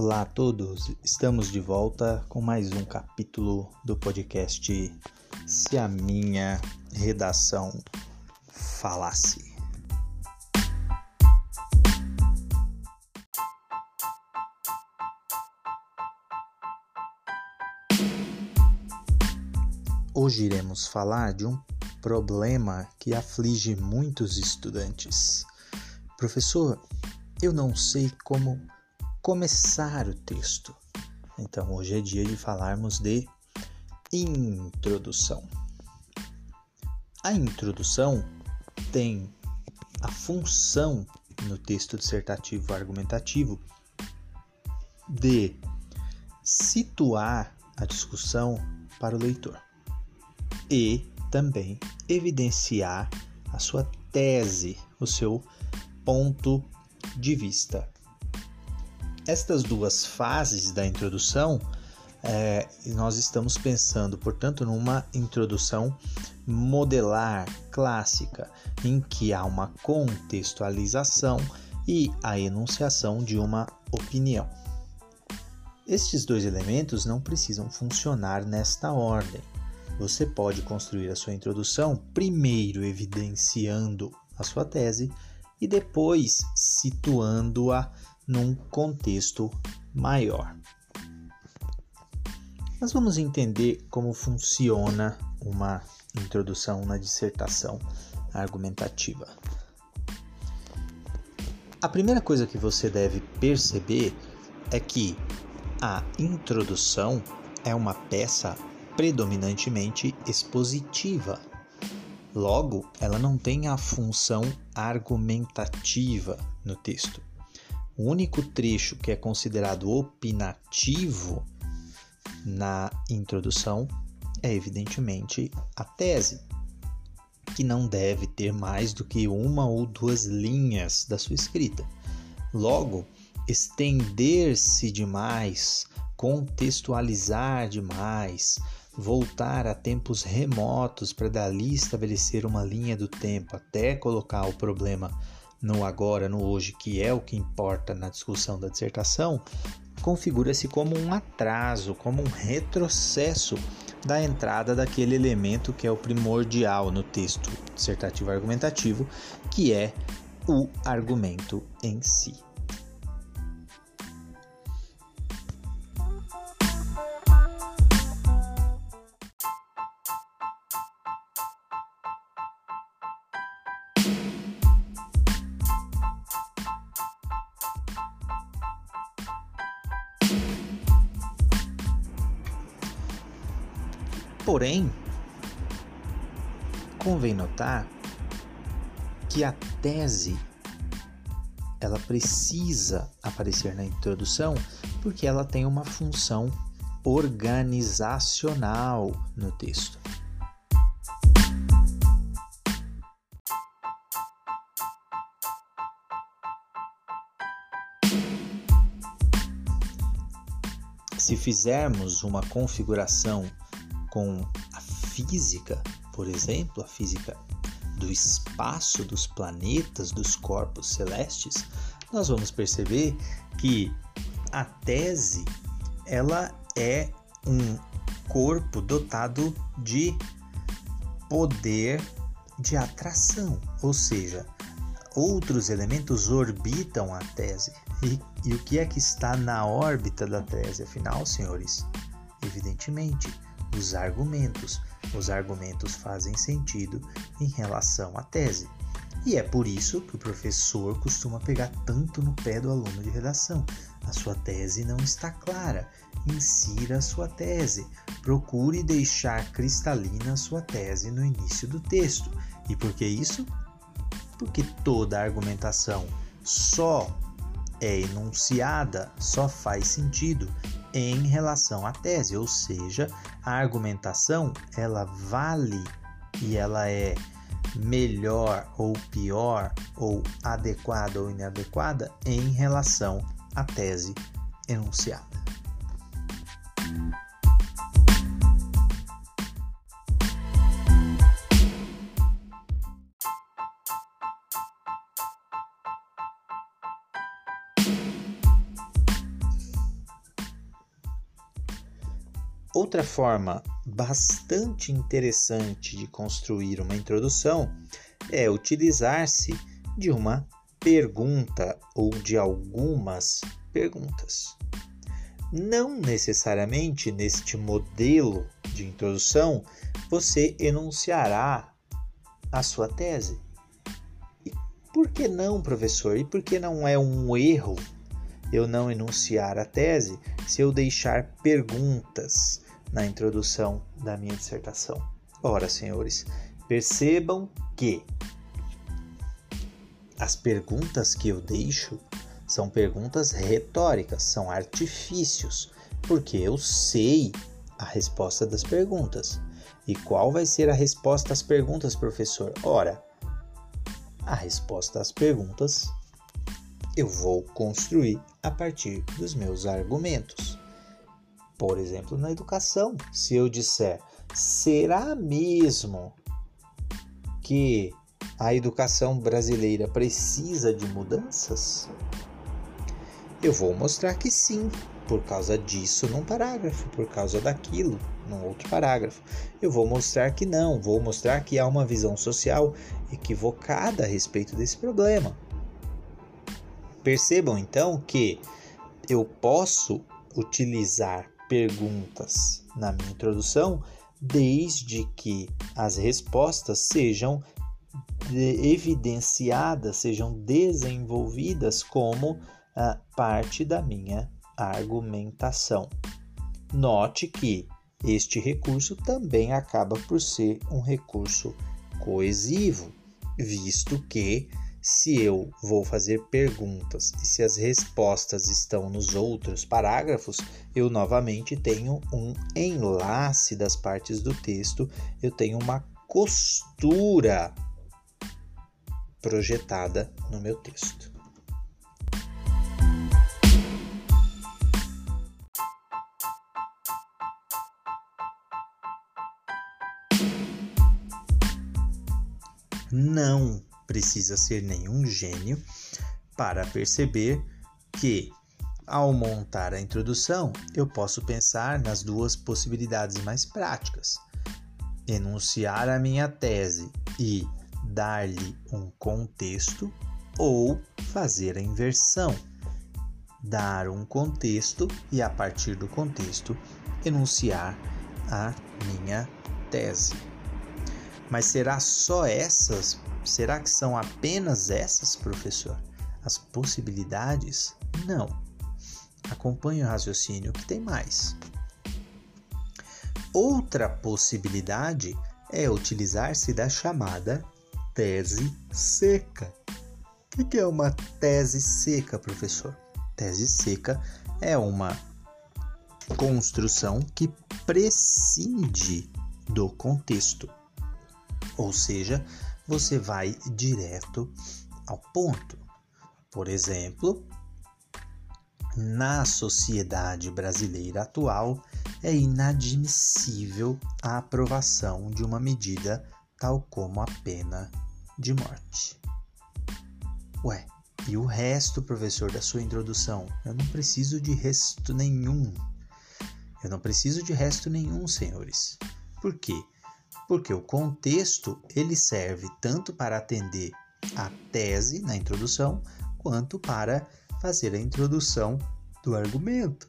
Olá a todos, estamos de volta com mais um capítulo do podcast Se a Minha Redação Falasse. Hoje iremos falar de um problema que aflige muitos estudantes. Professor, eu não sei como começar o texto. Então, hoje é dia de falarmos de introdução. A introdução tem a função no texto dissertativo argumentativo de situar a discussão para o leitor e também evidenciar a sua tese, o seu ponto de vista. Estas duas fases da introdução, é, nós estamos pensando, portanto, numa introdução modelar clássica, em que há uma contextualização e a enunciação de uma opinião. Estes dois elementos não precisam funcionar nesta ordem. Você pode construir a sua introdução primeiro evidenciando a sua tese e depois situando-a num contexto maior. Nós vamos entender como funciona uma introdução na dissertação argumentativa. A primeira coisa que você deve perceber é que a introdução é uma peça predominantemente expositiva. Logo, ela não tem a função argumentativa no texto. O único trecho que é considerado opinativo na introdução é, evidentemente, a tese, que não deve ter mais do que uma ou duas linhas da sua escrita. Logo, estender-se demais, contextualizar demais, voltar a tempos remotos para dali estabelecer uma linha do tempo até colocar o problema no agora, no hoje, que é o que importa na discussão da dissertação, configura-se como um atraso, como um retrocesso da entrada daquele elemento que é o primordial no texto dissertativo argumentativo, que é o argumento em si. Porém, convém notar que a tese ela precisa aparecer na introdução porque ela tem uma função organizacional no texto. Se fizermos uma configuração com a física, por exemplo, a física do espaço, dos planetas, dos corpos celestes, nós vamos perceber que a tese ela é um corpo dotado de poder de atração, ou seja, outros elementos orbitam a tese. E, e o que é que está na órbita da tese, afinal, senhores? Evidentemente, os argumentos. Os argumentos fazem sentido em relação à tese. E é por isso que o professor costuma pegar tanto no pé do aluno de redação. A sua tese não está clara. Insira a sua tese. Procure deixar cristalina a sua tese no início do texto. E por que isso? Porque toda argumentação só é enunciada, só faz sentido em relação à tese, ou seja, a argumentação ela vale e ela é melhor ou pior ou adequada ou inadequada em relação à tese enunciada. Outra forma bastante interessante de construir uma introdução é utilizar-se de uma pergunta ou de algumas perguntas. Não necessariamente neste modelo de introdução você enunciará a sua tese. E por que não, professor? E por que não é um erro eu não enunciar a tese se eu deixar perguntas na introdução da minha dissertação. Ora, senhores, percebam que as perguntas que eu deixo são perguntas retóricas, são artifícios, porque eu sei a resposta das perguntas. E qual vai ser a resposta às perguntas, professor? Ora, a resposta às perguntas eu vou construir a partir dos meus argumentos. Por exemplo, na educação, se eu disser, será mesmo que a educação brasileira precisa de mudanças? Eu vou mostrar que sim, por causa disso num parágrafo, por causa daquilo num outro parágrafo. Eu vou mostrar que não, vou mostrar que há uma visão social equivocada a respeito desse problema. Percebam então que eu posso utilizar perguntas na minha introdução desde que as respostas sejam evidenciadas, sejam desenvolvidas como a parte da minha argumentação. Note que este recurso também acaba por ser um recurso coesivo, visto que se eu vou fazer perguntas e se as respostas estão nos outros parágrafos, eu novamente tenho um enlace das partes do texto, eu tenho uma costura projetada no meu texto. Não precisa ser nenhum gênio para perceber que, ao montar a introdução, eu posso pensar nas duas possibilidades mais práticas: enunciar a minha tese e dar-lhe um contexto, ou fazer a inversão, dar um contexto e, a partir do contexto, enunciar a minha tese. Mas será só essas Será que são apenas essas, professor? As possibilidades? Não. Acompanhe o raciocínio que tem mais. Outra possibilidade é utilizar-se da chamada tese seca. O que é uma tese seca, professor? Tese seca é uma construção que prescinde do contexto, ou seja, você vai direto ao ponto. Por exemplo, na sociedade brasileira atual, é inadmissível a aprovação de uma medida tal como a pena de morte. Ué, e o resto, professor, da sua introdução? Eu não preciso de resto nenhum. Eu não preciso de resto nenhum, senhores. Por quê? Porque o contexto ele serve tanto para atender a tese na introdução quanto para fazer a introdução do argumento.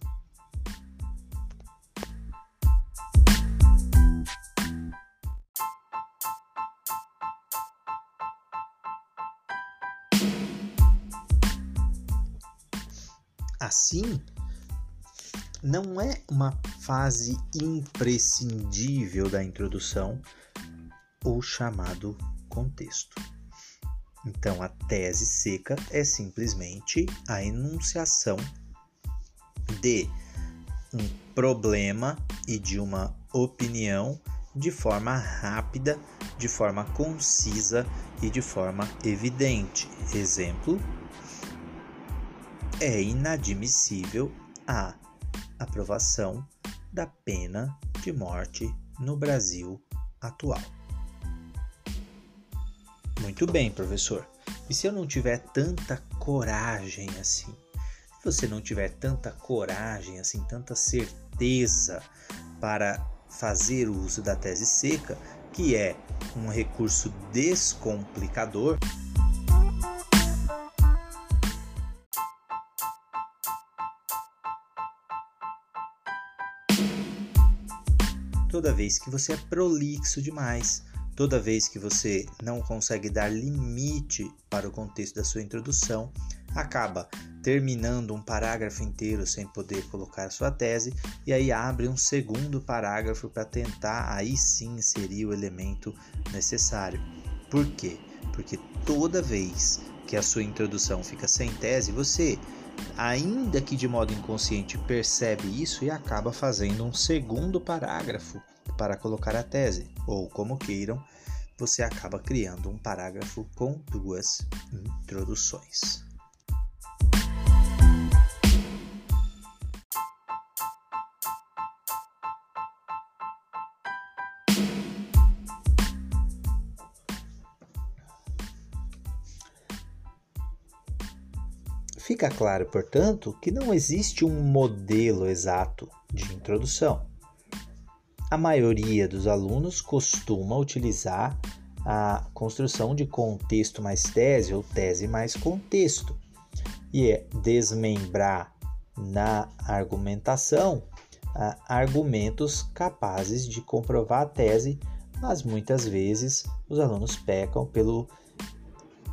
Assim, não é uma fase imprescindível da introdução, o chamado contexto. Então, a tese seca é simplesmente a enunciação de um problema e de uma opinião de forma rápida, de forma concisa e de forma evidente. Exemplo: é inadmissível a aprovação da pena de morte no Brasil atual. Muito bem, professor. E se eu não tiver tanta coragem assim? Se você não tiver tanta coragem assim, tanta certeza para fazer o uso da tese seca, que é um recurso descomplicador. Toda vez que você é prolixo demais, toda vez que você não consegue dar limite para o contexto da sua introdução, acaba terminando um parágrafo inteiro sem poder colocar sua tese e aí abre um segundo parágrafo para tentar aí sim inserir o elemento necessário. Por quê? Porque toda vez que a sua introdução fica sem tese, você, ainda que de modo inconsciente, percebe isso e acaba fazendo um segundo parágrafo para colocar a tese, ou como queiram, você acaba criando um parágrafo com duas introduções. Fica claro, portanto, que não existe um modelo exato de introdução. A maioria dos alunos costuma utilizar a construção de contexto mais tese ou tese mais contexto, e é desmembrar na argumentação argumentos capazes de comprovar a tese, mas muitas vezes os alunos pecam pelo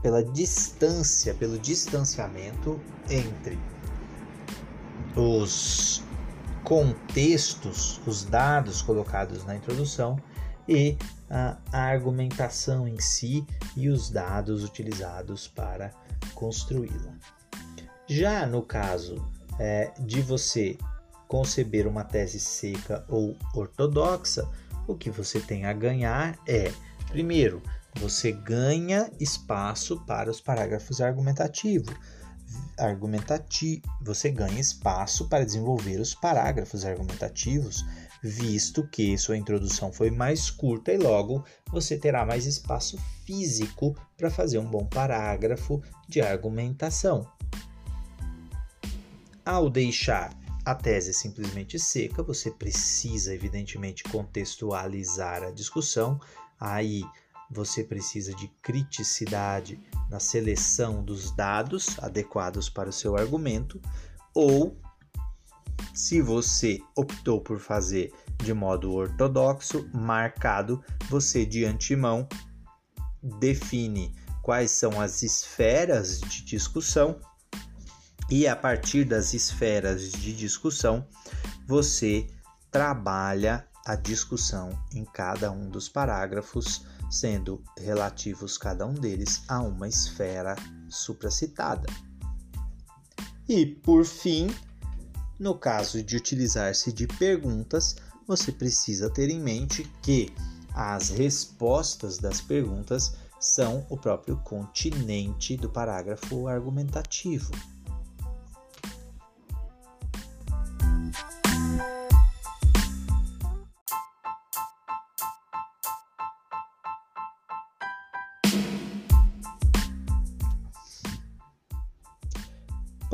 pela distância, pelo distanciamento entre os contextos, os dados colocados na introdução e a argumentação em si e os dados utilizados para construí-la. Já no caso é, de você conceber uma tese seca ou ortodoxa, o que você tem a ganhar é, primeiro, você ganha espaço para os parágrafos argumentativos. Argumentati você ganha espaço para desenvolver os parágrafos argumentativos, visto que sua introdução foi mais curta e logo você terá mais espaço físico para fazer um bom parágrafo de argumentação. Ao deixar a tese simplesmente seca, você precisa, evidentemente, contextualizar a discussão. Aí você precisa de criticidade na seleção dos dados adequados para o seu argumento, ou se você optou por fazer de modo ortodoxo, marcado, você de antemão define quais são as esferas de discussão e a partir das esferas de discussão você trabalha a discussão em cada um dos parágrafos sendo relativos cada um deles a uma esfera supracitada. E, por fim, no caso de utilizar-se de perguntas, você precisa ter em mente que as respostas das perguntas são o próprio continente do parágrafo argumentativo.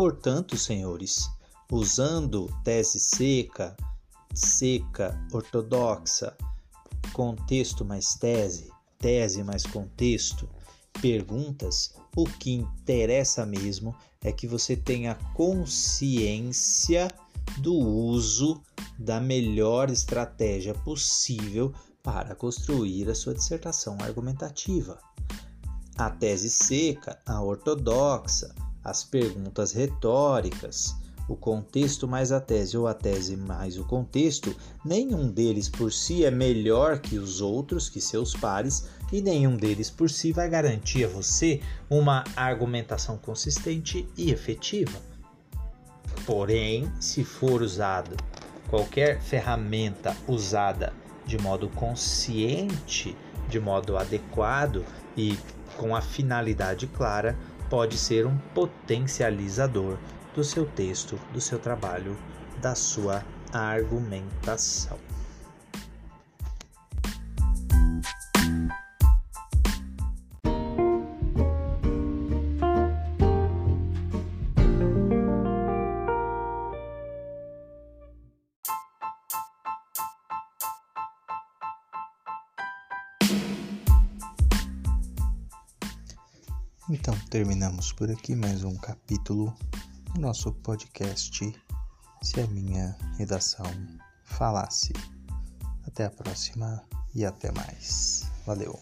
Portanto, senhores, usando tese seca, seca, ortodoxa, contexto mais tese, tese mais contexto, perguntas, o que interessa mesmo é que você tenha consciência do uso da melhor estratégia possível para construir a sua dissertação argumentativa. A tese seca, a ortodoxa, as perguntas retóricas, o contexto mais a tese ou a tese mais o contexto, nenhum deles por si é melhor que os outros, que seus pares, e nenhum deles por si vai garantir a você uma argumentação consistente e efetiva. Porém, se for usado qualquer ferramenta usada de modo consciente, de modo adequado e com a finalidade clara, pode ser um potencializador do seu texto, do seu trabalho, da sua argumentação. Então, terminamos por aqui mais um capítulo do nosso podcast Se a Minha Redação Falasse. Até a próxima e até mais. Valeu!